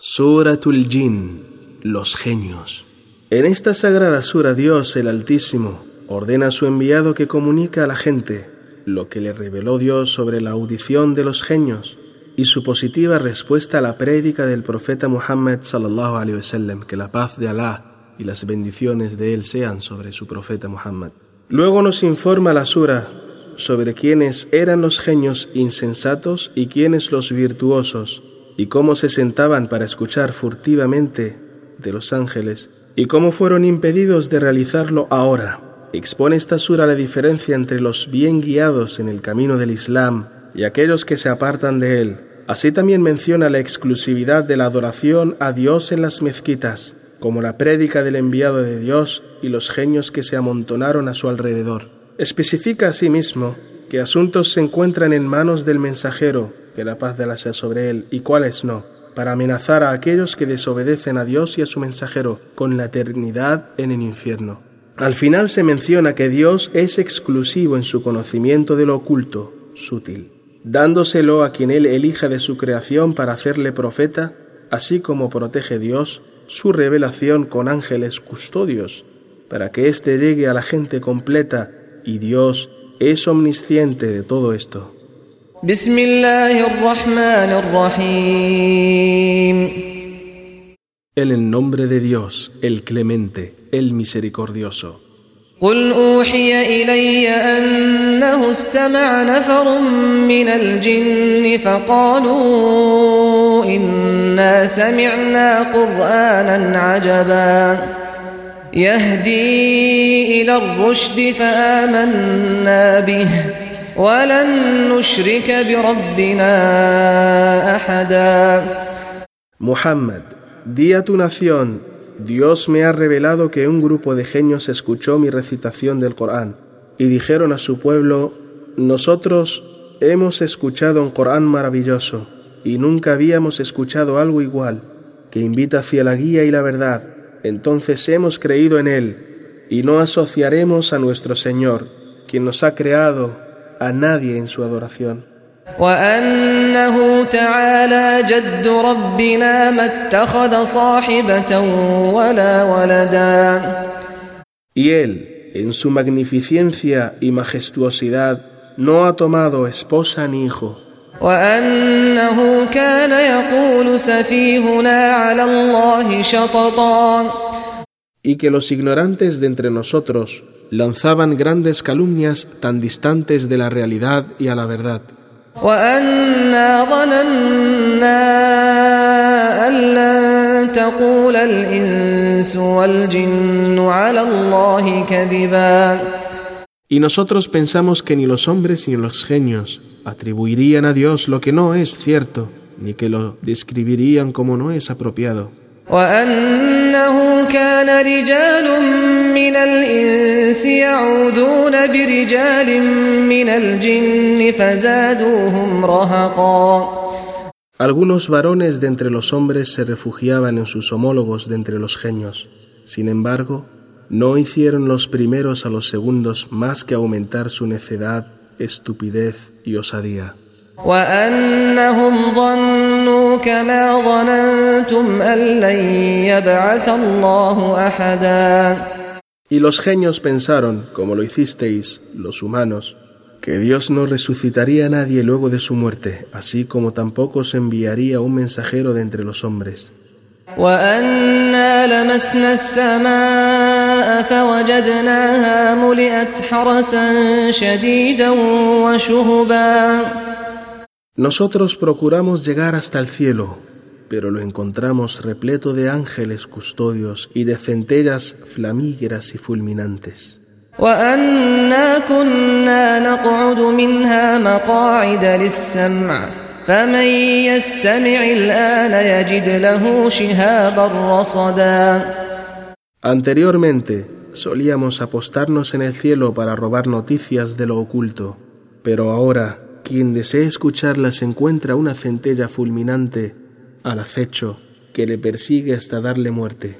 Suratul Jin, los genios. En esta sagrada sura Dios el Altísimo ordena a su enviado que comunica a la gente lo que le reveló Dios sobre la audición de los genios y su positiva respuesta a la prédica del profeta Muhammad sallallahu alaihi wasallam, que la paz de Alá y las bendiciones de él sean sobre su profeta Muhammad. Luego nos informa la sura sobre quiénes eran los genios insensatos y quiénes los virtuosos y cómo se sentaban para escuchar furtivamente de los ángeles y cómo fueron impedidos de realizarlo ahora. Expone esta sura la diferencia entre los bien guiados en el camino del Islam y aquellos que se apartan de él. Así también menciona la exclusividad de la adoración a Dios en las mezquitas, como la prédica del enviado de Dios y los genios que se amontonaron a su alrededor. Especifica asimismo que asuntos se encuentran en manos del mensajero que la paz de la sea sobre él, y cuáles no, para amenazar a aquellos que desobedecen a Dios y a su mensajero con la eternidad en el infierno. Al final se menciona que Dios es exclusivo en su conocimiento de lo oculto, sutil, dándoselo a quien él elija de su creación para hacerle profeta, así como protege Dios su revelación con ángeles custodios, para que éste llegue a la gente completa, y Dios es omnisciente de todo esto. بسم الله الرحمن الرحيم. En el nombre de Dios, el clemente, el misericordioso. قل أوحي إلي أنه استمع نفر من الجن فقالوا إنا سمعنا قرآنا عجبا. يهدي إلى الرشد فآمنا به. Muhammad, di a tu nación, Dios me ha revelado que un grupo de genios escuchó mi recitación del Corán y dijeron a su pueblo, nosotros hemos escuchado un Corán maravilloso y nunca habíamos escuchado algo igual, que invita hacia la guía y la verdad, entonces hemos creído en él y no asociaremos a nuestro Señor, quien nos ha creado a nadie en su adoración. Y él, en su magnificencia y majestuosidad, no ha tomado esposa ni hijo. Y que los ignorantes de entre nosotros lanzaban grandes calumnias tan distantes de la realidad y a la verdad. Y nosotros pensamos que ni los hombres ni los genios atribuirían a Dios lo que no es cierto, ni que lo describirían como no es apropiado. Algunos varones de entre los hombres se refugiaban en sus homólogos de entre los genios. Sin embargo, no hicieron los primeros a los segundos más que aumentar su necedad, estupidez y osadía. Y los genios pensaron, como lo hicisteis, los humanos, que Dios no resucitaría a nadie luego de su muerte, así como tampoco se enviaría un mensajero de entre los hombres. Nosotros procuramos llegar hasta el cielo, pero lo encontramos repleto de ángeles custodios y de centellas flamígeras y fulminantes. Anteriormente solíamos apostarnos en el cielo para robar noticias de lo oculto, pero ahora quien desee escucharlas encuentra una centella fulminante al acecho que le persigue hasta darle muerte.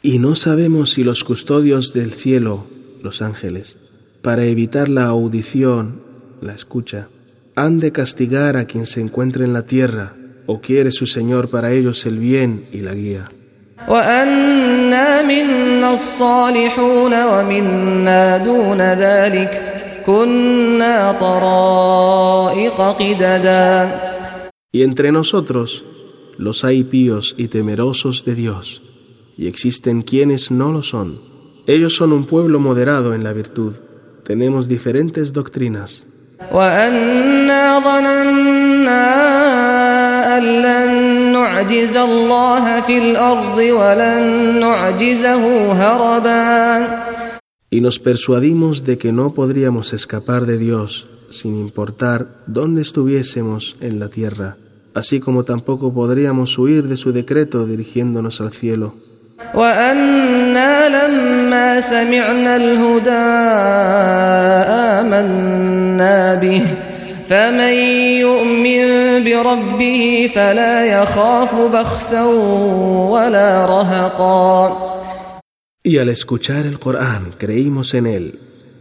Y no sabemos si los custodios del cielo, los ángeles, para evitar la audición, la escucha, han de castigar a quien se encuentre en la tierra, o quiere su Señor para ellos el bien y la guía. Y entre nosotros los hay píos y temerosos de Dios, y existen quienes no lo son. Ellos son un pueblo moderado en la virtud. Tenemos diferentes doctrinas. Y nos persuadimos de que no podríamos escapar de Dios sin importar dónde estuviésemos en la tierra así como tampoco podríamos huir de su decreto dirigiéndonos al cielo. Y al escuchar el Corán creímos en él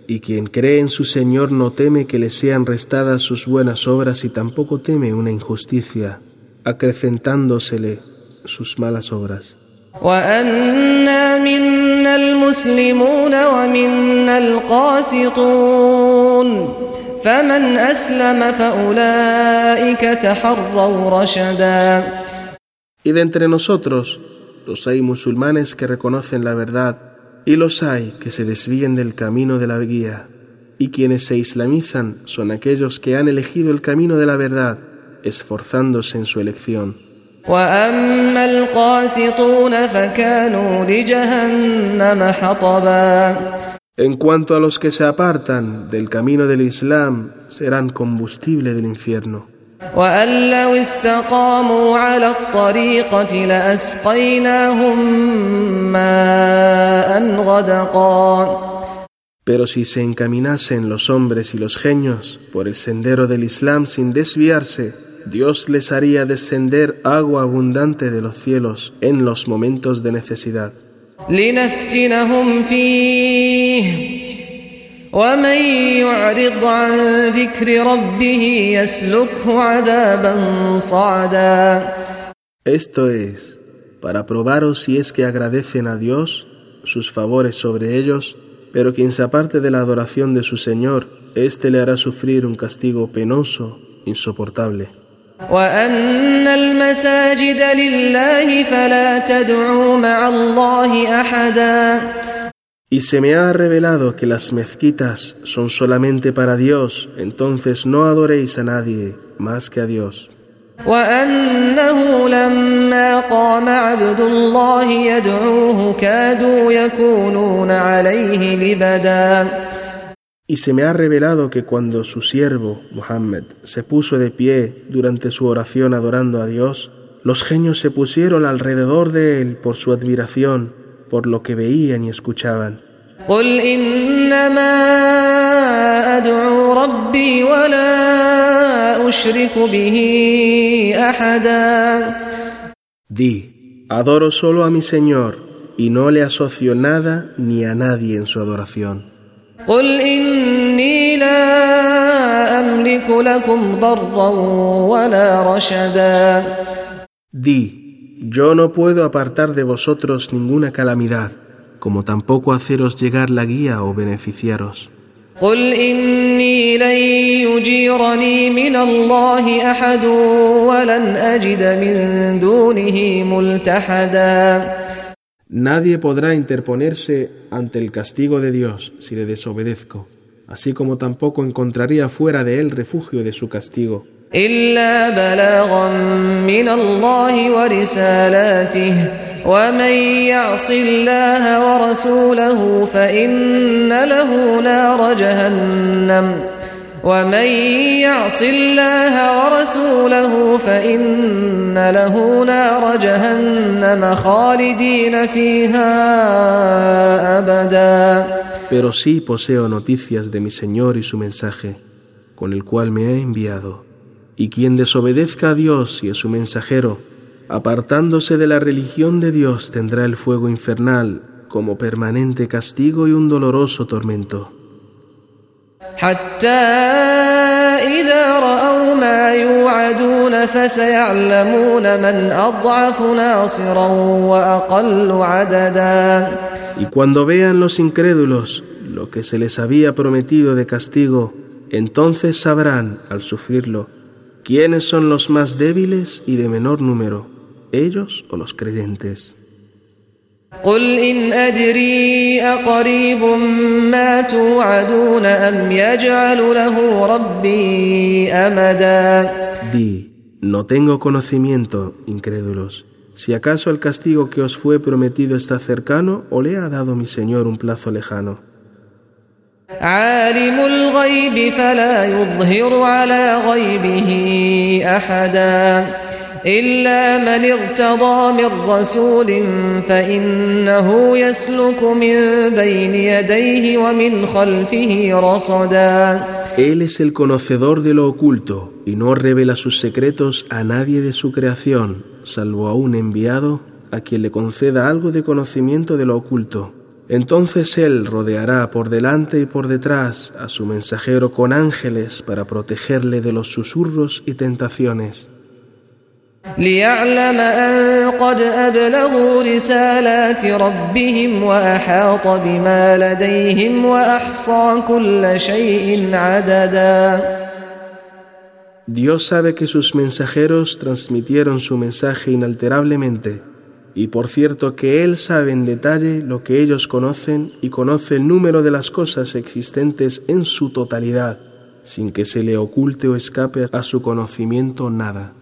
y quien cree en su Señor no teme que le sean restadas sus buenas obras y tampoco teme una injusticia, acrecentándosele sus malas obras. Y de entre nosotros los hay musulmanes que reconocen la verdad y los hay que se desvíen del camino de la guía, y quienes se islamizan son aquellos que han elegido el camino de la verdad, esforzándose en su elección. En cuanto a los que se apartan del camino del Islam, serán combustible del infierno. Pero si se encaminasen los hombres y los genios por el sendero del Islam sin desviarse, Dios les haría descender agua abundante de los cielos en los momentos de necesidad. Esto es, para probaros si es que agradecen a Dios sus favores sobre ellos, pero quien se aparte de la adoración de su Señor, éste le hará sufrir un castigo penoso, insoportable. Y se me ha revelado que las mezquitas son solamente para Dios, entonces no adoréis a nadie más que a Dios. Y se me ha revelado que cuando su siervo, Muhammad, se puso de pie durante su oración adorando a Dios, los genios se pusieron alrededor de él por su admiración por lo que veían y escuchaban. Di, adoro solo a mi Señor y no le asocio nada ni a nadie en su adoración. قل إني لا أملك لكم ضرا ولا رشدا دي yo no puedo apartar de vosotros ninguna calamidad, como tampoco haceros llegar la guía o beneficiaros. قل إني لن يجيرني من الله أحد ولن أجد من دونه ملتحداً Nadie podrá interponerse ante el castigo de Dios si le desobedezco, así como tampoco encontraría fuera de él refugio de su castigo. إلا بلاغا من الله ورسالاته ومن يعص الله ورسوله فإن له نار جهنم ومن يعص الله ورسوله فإن له نار جهنم خالدين فيها أبدا Pero sí poseo noticias de mi Señor y su mensaje, con el cual me ha enviado. Y quien desobedezca a Dios y a su mensajero Apartándose de la religión de Dios tendrá el fuego infernal como permanente castigo y un doloroso tormento. Y cuando vean los incrédulos lo que se les había prometido de castigo, entonces sabrán, al sufrirlo, quiénes son los más débiles y de menor número, ellos o los creyentes. قل إن أدري أقريب ما توعدون أم يجعل له ربي أمدا Di, no tengo conocimiento, incrédulos, si acaso el castigo que os fue prometido está cercano o le ha dado mi Señor un plazo lejano. عالم الغيب فلا يظهر على غيبه أحدا إلا من ارتضى من رسول فإنه يسلك من بين يديه ومن خلفه رصدا Él es el conocedor de lo oculto y no revela sus secretos a nadie de su creación, salvo a un enviado a quien le conceda algo de conocimiento de lo oculto. Entonces Él rodeará por delante y por detrás a su mensajero con ángeles para protegerle de los susurros y tentaciones. ليعلم أن قد أبلغوا رسالات ربهم وأحاط بما لديهم وأحصى كل شيء عددا Dios sabe que sus mensajeros transmitieron su mensaje inalterablemente, y por cierto que Él sabe en detalle lo que ellos conocen y conoce el número de las cosas existentes en su totalidad, sin que se le oculte o escape a su conocimiento nada.